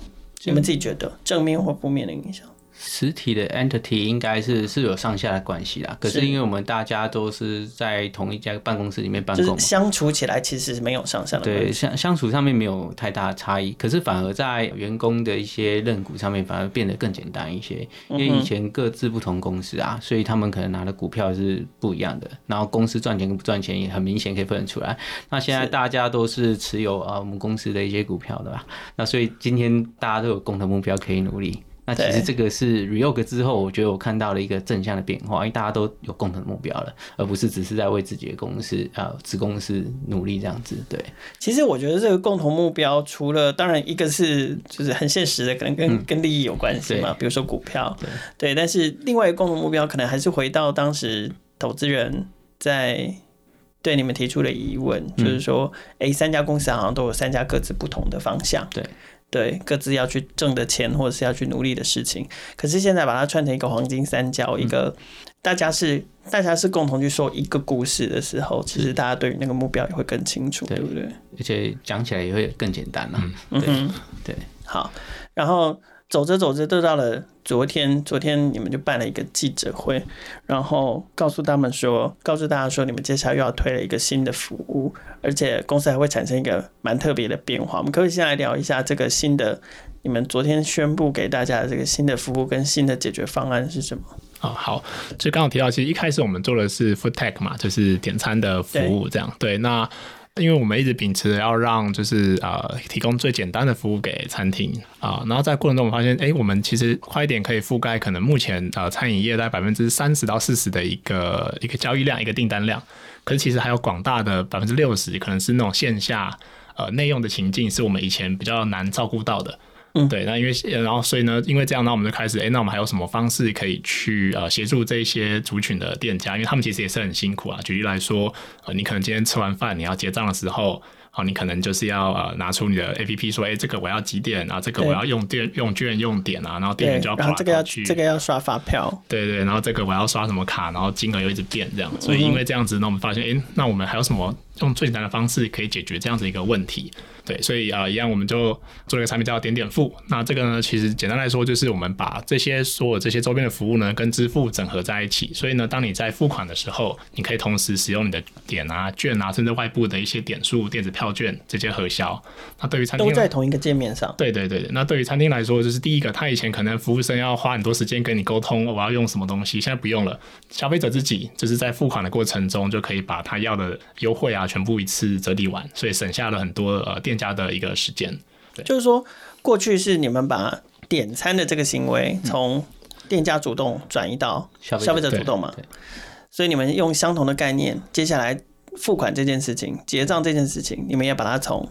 你们自己觉得正面或负面的影响？实体的 entity 应该是是有上下的关系啦，可是因为我们大家都是在同一家办公室里面办公，就是、相处起来其实是没有上下的关系。对，相相处上面没有太大的差异，可是反而在员工的一些认股上面反而变得更简单一些，因为以前各自不同公司啊，所以他们可能拿的股票是不一样的，然后公司赚钱跟不赚钱也很明显可以分得出来。那现在大家都是持有啊我们公司的一些股票的吧？那所以今天大家都有共同目标可以努力。那其实这个是 reorg 之后，我觉得我看到了一个正向的变化，因为大家都有共同的目标了，而不是只是在为自己的公司啊子公司努力这样子。对，其实我觉得这个共同目标，除了当然一个是就是很现实的，可能跟、嗯、跟利益有关系嘛，比如说股票，对，对，但是另外一个共同目标，可能还是回到当时投资人在对你们提出的疑问，嗯、就是说，哎，三家公司好像都有三家各自不同的方向，对。对，各自要去挣的钱，或者是要去努力的事情，可是现在把它串成一个黄金三角，一个大家是大家是共同去说一个故事的时候，其实大家对于那个目标也会更清楚，对不对？而且讲起来也会更简单了。嗯对，对，好，然后。走着走着，就到了昨天。昨天你们就办了一个记者会，然后告诉他们说，告诉大家说，你们接下来又要推了一个新的服务，而且公司还会产生一个蛮特别的变化。我们可以先来聊一下这个新的，你们昨天宣布给大家的这个新的服务跟新的解决方案是什么？啊、哦，好，就刚刚提到，其实一开始我们做的是 Food Tech 嘛，就是点餐的服务，这样对，对那。因为我们一直秉持要让就是呃提供最简单的服务给餐厅啊，然后在过程中我们发现，哎，我们其实快一点可以覆盖可能目前呃餐饮业在百分之三十到四十的一个一个交易量一个订单量，可是其实还有广大的百分之六十可能是那种线下呃内用的情境，是我们以前比较难照顾到的。嗯，对，那因为然后所以呢，因为这样，那我们就开始，哎，那我们还有什么方式可以去呃协助这些族群的店家？因为他们其实也是很辛苦啊。举例来说，呃，你可能今天吃完饭，你要结账的时候，好，你可能就是要呃拿出你的 APP 说，哎，这个我要几点啊？这个我要用电用券用点啊，然后店员就要跑来跑去，然后这个要这个要刷发票，对对，然后这个我要刷什么卡，然后金额又一直变这样。所以因为这样子，那我们发现，哎，那我们还有什么用最简单的方式可以解决这样子一个问题？对，所以啊、呃，一样我们就做了一个产品叫点点付。那这个呢，其实简单来说，就是我们把这些所有这些周边的服务呢，跟支付整合在一起。所以呢，当你在付款的时候，你可以同时使用你的点啊、券啊，甚至外部的一些点数、电子票券这些核销。那对于餐厅都在同一个界面上。对对对，那对于餐厅来说，就是第一个，他以前可能服务生要花很多时间跟你沟通，我要用什么东西，现在不用了。消费者自己就是在付款的过程中，就可以把他要的优惠啊，全部一次折抵完，所以省下了很多呃店家的一个时间，对，就是说，过去是你们把点餐的这个行为从店家主动转移到消费者主动嘛？所以你们用相同的概念，接下来付款这件事情、结账这件事情，你们也把它从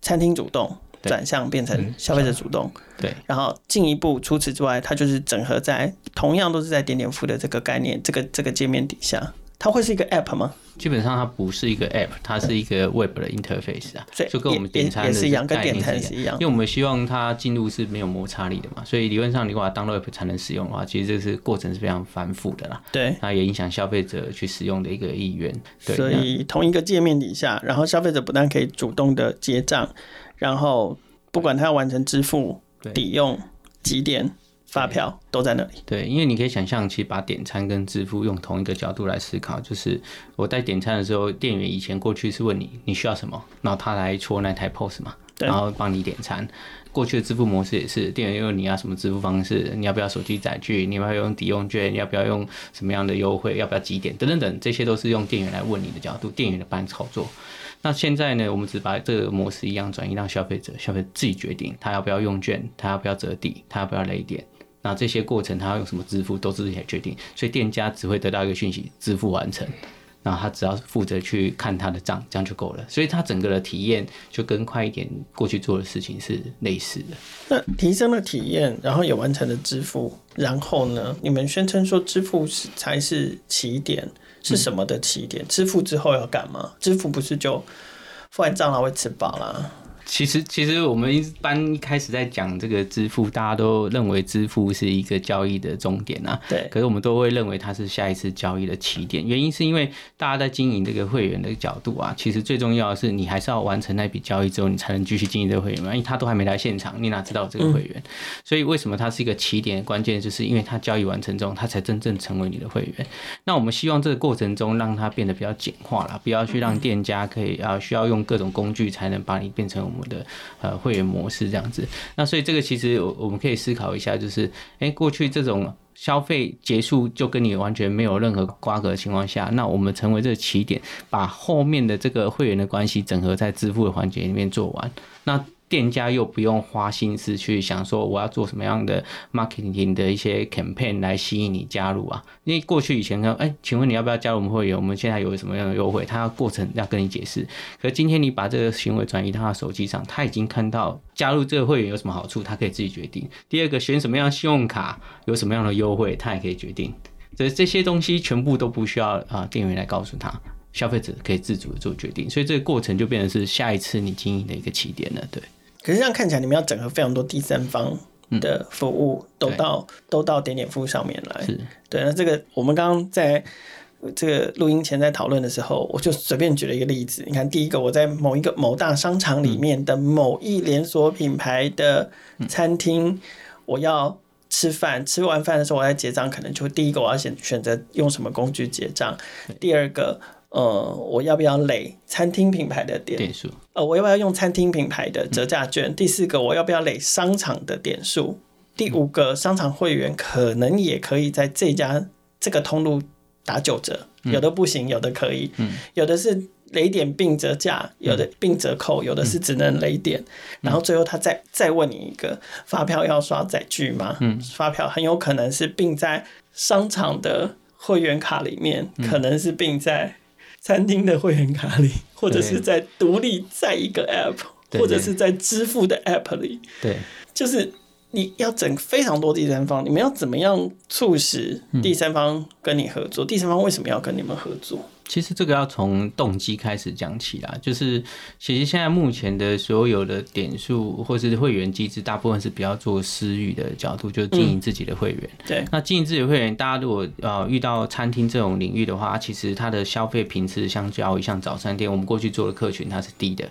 餐厅主动转向变成消费者主动，对。然后进一步，除此之外，它就是整合在同样都是在点点付的这个概念、这个这个界面底下。它会是一个 app 吗？基本上它不是一个 app，它是一个 web 的 interface 啊，就跟我们点餐的是一样，跟点餐是一样。因为我们希望它进入是没有摩擦力的嘛，所以理论上你把它当 app 才能使用的话，其实这是过程是非常繁复的啦。对，那也影响消费者去使用的一个意愿。对，所以同一个界面底下，然后消费者不但可以主动的结账，然后不管他要完成支付、抵用、几点。发票都在那里。对，因为你可以想象，其实把点餐跟支付用同一个角度来思考，就是我在点餐的时候，店员以前过去是问你你需要什么，然后他来戳那台 POS 嘛，然后帮你点餐。过去的支付模式也是，店员问你要什么支付方式，你要不要手机载具，你要不要用抵用券，你要不要用什么样的优惠，要不要几点等等等，这些都是用店员来问你的角度，店员的班操作。那现在呢，我们只把这个模式一样转移让消费者，消费者自己决定他要不要用券，他要不要折抵，他要不要累点。那这些过程他要用什么支付都是自己来决定，所以店家只会得到一个讯息，支付完成，那他只要负责去看他的账，这样就够了。所以他整个的体验就跟快一点过去做的事情是类似的。那提升了体验，然后也完成了支付，然后呢，你们宣称说支付是才是起点，是什么的起点？嗯、支付之后要干嘛？支付不是就付完账了会吃饱了？其实，其实我们一般一开始在讲这个支付，大家都认为支付是一个交易的终点啊。对。可是我们都会认为它是下一次交易的起点。原因是因为大家在经营这个会员的角度啊，其实最重要的是你还是要完成那笔交易之后，你才能继续经营这个会员嘛。因为他都还没来现场，你哪知道这个会员？嗯、所以为什么它是一个起点？关键就是因为它交易完成之后，它才真正成为你的会员。那我们希望这个过程中让它变得比较简化了，不要去让店家可以啊需要用各种工具才能把你变成我们的呃会员模式这样子，那所以这个其实我们可以思考一下，就是哎、过去这种消费结束就跟你完全没有任何瓜葛的情况下，那我们成为这个起点，把后面的这个会员的关系整合在支付的环节里面做完，那。店家又不用花心思去想说我要做什么样的 marketing 的一些 campaign 来吸引你加入啊？因为过去以前呢，哎，请问你要不要加入我们会员？我们现在有什么样的优惠？他过程要跟你解释。可是今天你把这个行为转移到他手机上，他已经看到加入这个会员有什么好处，他可以自己决定。第二个，选什么样信用卡有什么样的优惠，他也可以决定。这这些东西全部都不需要啊店员来告诉他，消费者可以自主的做决定。所以这个过程就变成是下一次你经营的一个起点了，对。可是这样看起来，你们要整合非常多第三方的服务，都到都到点点付上面来。是对。那这个我们刚刚在这个录音前在讨论的时候，我就随便举了一个例子。你看，第一个我在某一个某大商场里面的某一连锁品牌的餐厅，我要吃饭，吃完饭的时候我在结账，可能就第一个我要选选择用什么工具结账，第二个。呃，我要不要累餐厅品牌的点，点数？呃，我要不要用餐厅品牌的折价券？嗯。第四个，我要不要累商场的点数？第五个，商场会员可能也可以在这家这个通路打九折，有的不行，有的可以，嗯，有的是累点并折价，有的并折扣，有的是只能累点。然后最后他再再问你一个，发票要刷载具吗？嗯，发票很有可能是并在商场的会员卡里面，可能是并在。餐厅的会员卡里，或者是在独立在一个 app，或者是在支付的 app 里，对，就是你要整非常多第三方，你们要怎么样促使第三方跟你合作？第三方为什么要跟你们合作？其实这个要从动机开始讲起啦，就是其实现在目前的所有的点数或是会员机制，大部分是比较做私域的角度，就是经营自己的会员。嗯、对，那经营自己的会员，大家如果呃遇到餐厅这种领域的话，其实它的消费频次相较于像早餐店，我们过去做的客群它是低的，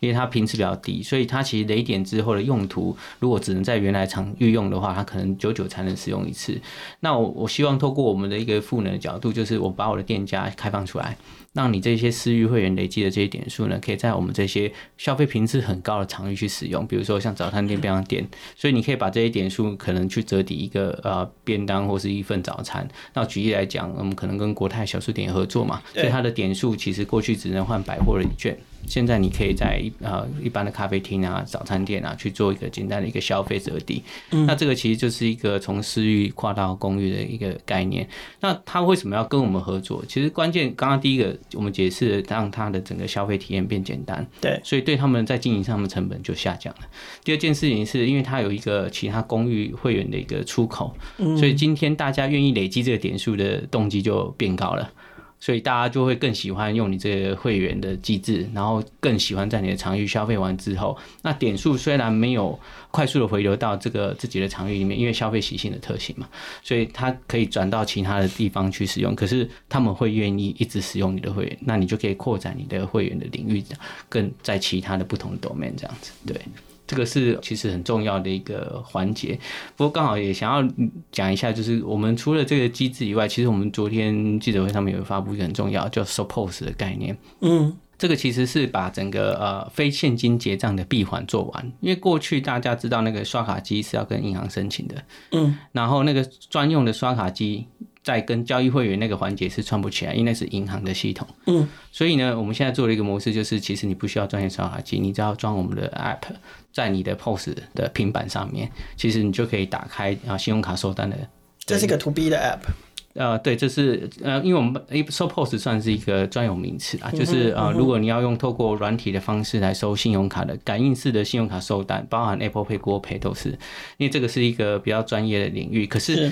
因为它频次比较低，所以它其实雷点之后的用途，如果只能在原来场域用的话，它可能久久才能使用一次。那我我希望透过我们的一个赋能的角度，就是我把我的店家开放出来。让你这些私域会员累积的这些点数呢，可以在我们这些消费频次很高的场域去使用，比如说像早餐店、便当店，所以你可以把这些点数可能去折抵一个呃便当或是一份早餐。那举例来讲，我们可能跟国泰小数点合作嘛，所以它的点数其实过去只能换百货的券。现在你可以在呃一般的咖啡厅啊、早餐店啊去做一个简单的一个消费折抵，嗯，那这个其实就是一个从私域跨到公域的一个概念。那他为什么要跟我们合作？其实关键刚刚第一个我们解释，让他的整个消费体验变简单，对，所以对他们在经营上的成本就下降了。第二件事情是因为他有一个其他公寓会员的一个出口，所以今天大家愿意累积这个点数的动机就变高了。所以大家就会更喜欢用你这个会员的机制，然后更喜欢在你的场域消费完之后，那点数虽然没有快速的回流到这个自己的场域里面，因为消费习性的特性嘛，所以它可以转到其他的地方去使用。可是他们会愿意一直使用你的会员，那你就可以扩展你的会员的领域，更在其他的不同的 domain 这样子。对，这个是其实很重要的一个环节。不过刚好也想要讲一下，就是我们除了这个机制以外，其实我们昨天记者会上面有发布一个很重要叫 “suppose” 的概念。嗯。这个其实是把整个呃非现金结账的闭环做完，因为过去大家知道那个刷卡机是要跟银行申请的，嗯，然后那个专用的刷卡机在跟交易会员那个环节是串不起来，因为那是银行的系统，嗯，所以呢，我们现在做了一个模式，就是其实你不需要专业刷卡机，你只要装我们的 App 在你的 POS 的平板上面，其实你就可以打开啊信用卡收单的，这是一个 To B 的 App。呃，对，这是呃，因为我们 SoPOS 算是一个专有名词啊，就是呃，如果你要用透过软体的方式来收信用卡的感应式的信用卡收单，包含 Apple Pay、Google Pay 都是，因为这个是一个比较专业的领域，可是。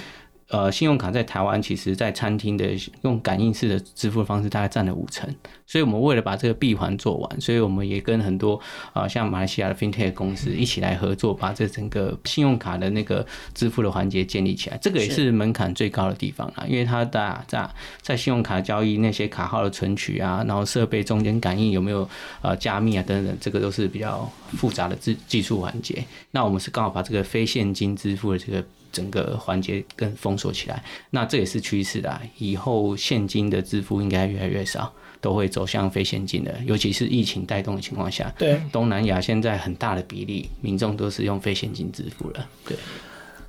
呃，信用卡在台湾其实，在餐厅的用感应式的支付的方式，大概占了五成。所以，我们为了把这个闭环做完，所以我们也跟很多啊、呃，像马来西亚的 FinTech 公司一起来合作，把这整个信用卡的那个支付的环节建立起来。这个也是门槛最高的地方啊，因为它的在在信用卡交易那些卡号的存取啊，然后设备中间感应有没有呃加密啊等等，这个都是比较复杂的技技术环节。那我们是刚好把这个非现金支付的这个。整个环节更封锁起来，那这也是趋势的。以后现金的支付应该越来越少，都会走向非现金的。尤其是疫情带动的情况下，对东南亚现在很大的比例民众都是用非现金支付了。对，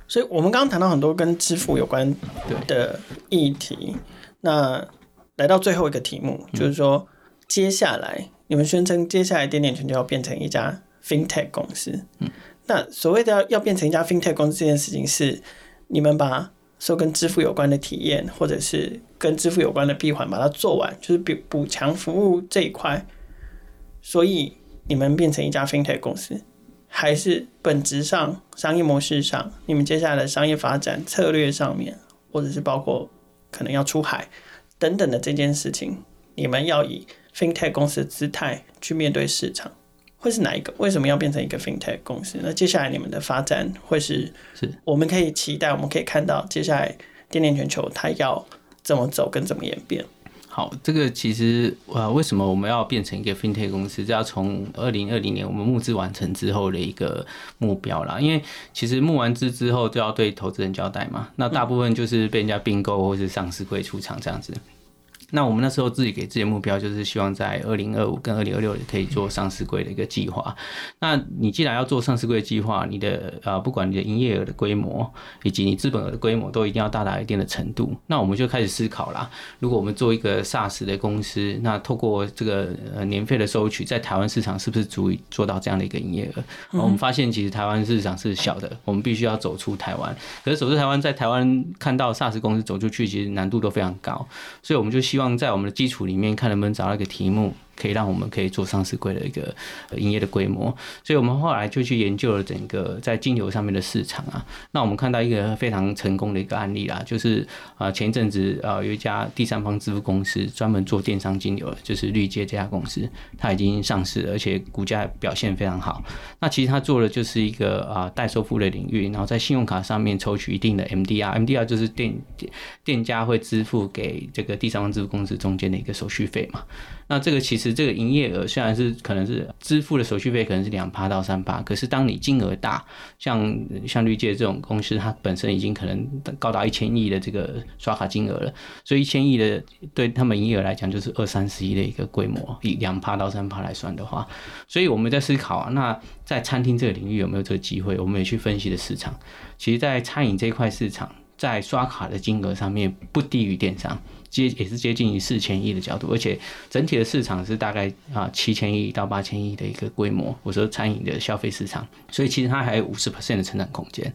所以我们刚刚谈到很多跟支付有关的议题。那来到最后一个题目，就是说接下来你们宣称接下来点点全就要变成一家 FinTech 公司。嗯。那所谓的要要变成一家 FinTech 公司这件事情，是你们把说跟支付有关的体验，或者是跟支付有关的闭环把它做完，就是补补强服务这一块。所以你们变成一家 FinTech 公司，还是本质上商业模式上，你们接下来的商业发展策略上面，或者是包括可能要出海等等的这件事情，你们要以 FinTech 公司的姿态去面对市场。会是哪一个？为什么要变成一个 FinTech 公司？那接下来你们的发展会是？是我们可以期待，我们可以看到接下来点点全球它要怎么走跟怎么演变。好，这个其实呃，为什么我们要变成一个 FinTech 公司？这要从二零二零年我们募资完成之后的一个目标啦。因为其实募完资之后就要对投资人交代嘛，那大部分就是被人家并购或是上市柜出场这样子。那我们那时候自己给自己的目标就是希望在二零二五跟二零二六可以做上市柜的一个计划。那你既然要做上市柜计划，你的呃不管你的营业额的规模以及你资本额的规模都一定要到达一定的程度。那我们就开始思考啦，如果我们做一个 SaaS 的公司，那透过这个呃年费的收取，在台湾市场是不是足以做到这样的一个营业额？然后我们发现其实台湾市场是小的，我们必须要走出台湾。可是走出台湾，在台湾看到 SaaS 公司走出去，其实难度都非常高，所以我们就希望。希望在我们的基础里面，看能不能找到一个题目。可以让我们可以做上市柜的一个营业的规模，所以我们后来就去研究了整个在金流上面的市场啊。那我们看到一个非常成功的一个案例啦，就是啊前一阵子啊有一家第三方支付公司专门做电商金流，就是绿界这家公司，它已经上市，而且股价表现非常好。那其实它做的就是一个啊代收付的领域，然后在信用卡上面抽取一定的 MDR，MDR 就是店店家会支付给这个第三方支付公司中间的一个手续费嘛。那这个其实这个营业额虽然是可能是支付的手续费可能是两趴到三趴，可是当你金额大，像像绿界这种公司，它本身已经可能高达一千亿的这个刷卡金额了，所以一千亿的对他们营业额来讲就是二三十亿的一个规模，以两趴到三趴来算的话，所以我们在思考啊，那在餐厅这个领域有没有这个机会？我们也去分析的市场，其实，在餐饮这一块市场，在刷卡的金额上面不低于电商。接也是接近于四千亿的角度，而且整体的市场是大概啊七千亿到八千亿的一个规模。我说餐饮的消费市场，所以其实它还有五十 percent 的成长空间。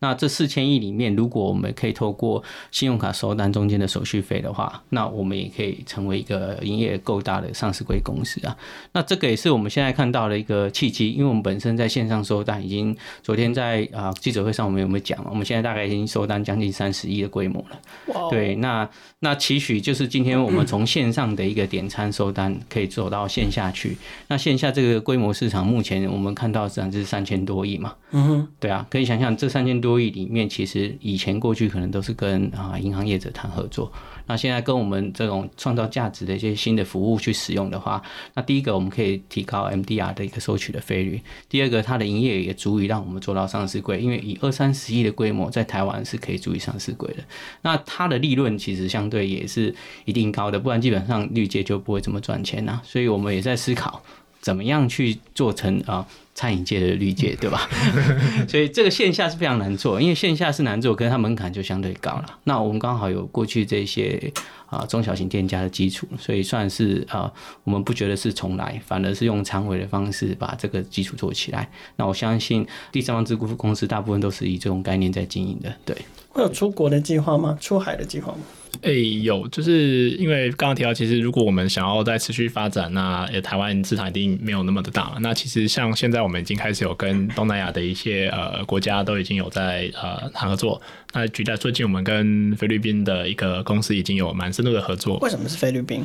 那这四千亿里面，如果我们可以透过信用卡收单中间的手续费的话，那我们也可以成为一个营业够大的上市柜公司啊。那这个也是我们现在看到的一个契机，因为我们本身在线上收单已经昨天在啊记者会上我们有没有讲？我们现在大概已经收单将将近三十亿的规模了。Wow 对，那那期许就是今天我们从线上的一个点餐收单，可以走到线下去。那线下这个规模市场，目前我们看到市场是三千多亿嘛。嗯哼，对啊，可以想象这三千多亿里面，其实以前过去可能都是跟啊银行业者谈合作。那现在跟我们这种创造价值的一些新的服务去使用的话，那第一个我们可以提高 MDR 的一个收取的费率，第二个它的营业也足以让我们做到上市柜，因为以二三十亿的规模在台湾是可以足以上市柜的。那它的利润其实相对也是一定高的，不然基本上绿界就不会这么赚钱呐。所以我们也在思考怎么样去做成啊。餐饮界的绿界，对吧？所以这个线下是非常难做，因为线下是难做，可是它门槛就相对高了。那我们刚好有过去这些啊中小型店家的基础，所以算是啊，我们不觉得是重来，反而是用长尾的方式把这个基础做起来。那我相信第三方支付公司大部分都是以这种概念在经营的。对，会有出国的计划吗？出海的计划吗？诶、欸，有，就是因为刚刚提到，其实如果我们想要再持续发展，那台湾市场一定没有那么的大。那其实像现在我我们已经开始有跟东南亚的一些呃国家都已经有在呃谈合作。那举例最近我们跟菲律宾的一个公司已经有蛮深度的合作。为什么是菲律宾？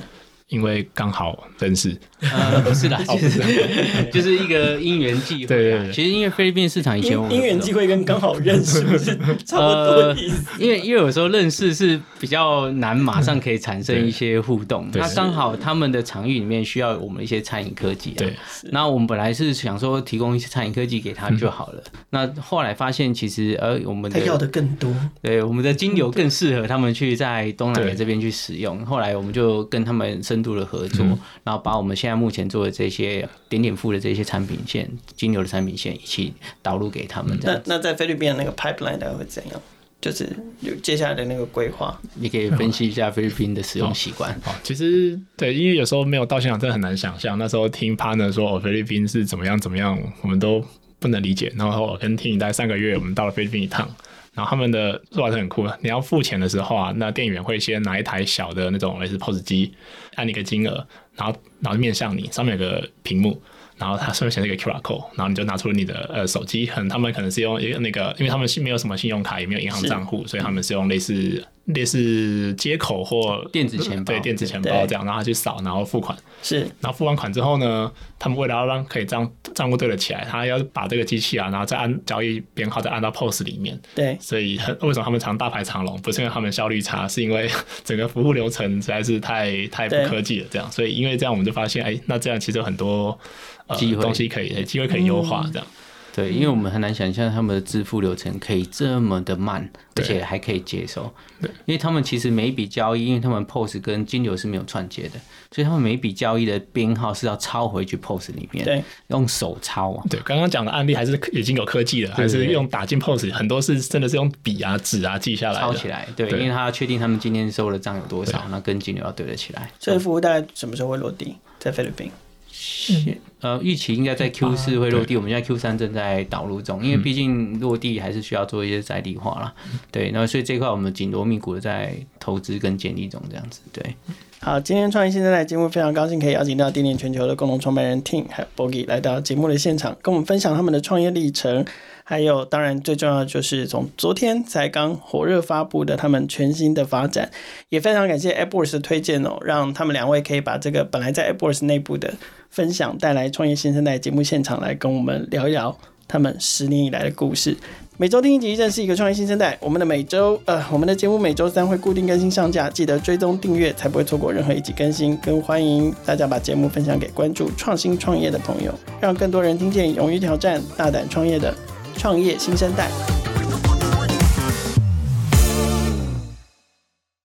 因为刚好认识，呃，不是的，就 是 就是一个因缘际会。对对对，其实因为菲律宾市场以前我们因缘际会跟刚好认识不 是差不多意思。因为因为有时候认识是比较难，马上可以产生一些互动。那刚好他们的场域里面需要我们一些餐饮科技，对。那我们本来是想说提供一些餐饮科技给他就好了。那后来发现其实呃我们的他要的更多，对我们的精油更适合他们去在东南亚这边去使用。后来我们就跟他们深度的合作，然后把我们现在目前做的这些点点付的这些产品线、金牛的产品线一起导入给他们。那那在菲律宾的那个 pipeline 大概会怎样？就是有接下来的那个规划，你可以分析一下菲律宾的使用习惯。哦，其实对，因为有时候没有到现场，真的很难想象。那时候听 partner 说哦，菲律宾是怎么样怎么样，我们都不能理解。然后我跟听你待三个月，我们到了菲律宾一趟。然后他们的做法是很酷的，你要付钱的时候啊，那店员会先拿一台小的那种类似 POS 机，按一个金额，然后然后面向你，上面有个屏幕，然后它上面显示一个 QR code，然后你就拿出了你的呃手机，可能他们可能是用一个那个，因为他们是没有什么信用卡，也没有银行账户，所以他们是用类似。类似接口或电子钱包，对电子钱包这样，然后他去扫，然后付款。是，然后付完款之后呢，他们为了要让可以账账户对得起来，他要把这个机器啊，然后再按交易编号，再按到 POS 里面。对，所以为什么他们常大排长龙？不是因为他们效率差，是因为整个服务流程实在是太太不科技了。这样，所以因为这样，我们就发现，哎，那这样其实有很多呃东西可以机会可以优化这样。嗯对，因为我们很难想象他们的支付流程可以这么的慢，而且还可以接受。对，因为他们其实每一笔交易，因为他们 POS 跟金流是没有串接的，所以他们每一笔交易的编号是要抄回去 POS 里面，对，用手抄啊。对，刚刚讲的案例还是已经有科技了，还是用打进 POS，很多是真的是用笔啊、纸啊记下来，抄起来。对，因为他要确定他们今天收的账有多少，那跟金流要对得起来。这个服务大概什么时候会落地在菲律宾？呃，预期应该在 Q 四会落地，我们现在 Q 三正在导入中，因为毕竟落地还是需要做一些在地化啦。对，那所以这块我们紧锣密鼓的在投资跟建立中，这样子。对，好，今天创业新生代节目非常高兴可以邀请到电联全球的共同创办人 Tim 还有 Bogi 来到节目的现场，跟我们分享他们的创业历程，还有当然最重要的就是从昨天才刚火热发布的他们全新的发展，也非常感谢 AppWorks 的推荐哦，让他们两位可以把这个本来在 AppWorks 内部的。分享带来创业新生代节目现场来跟我们聊一聊他们十年以来的故事。每周听一集，认识一个创业新生代。我们的每周呃，我们的节目每周三会固定更新上架，记得追踪订阅，才不会错过任何一集更新。更欢迎大家把节目分享给关注创新创业的朋友，让更多人听见勇于挑战、大胆创业的创业新生代。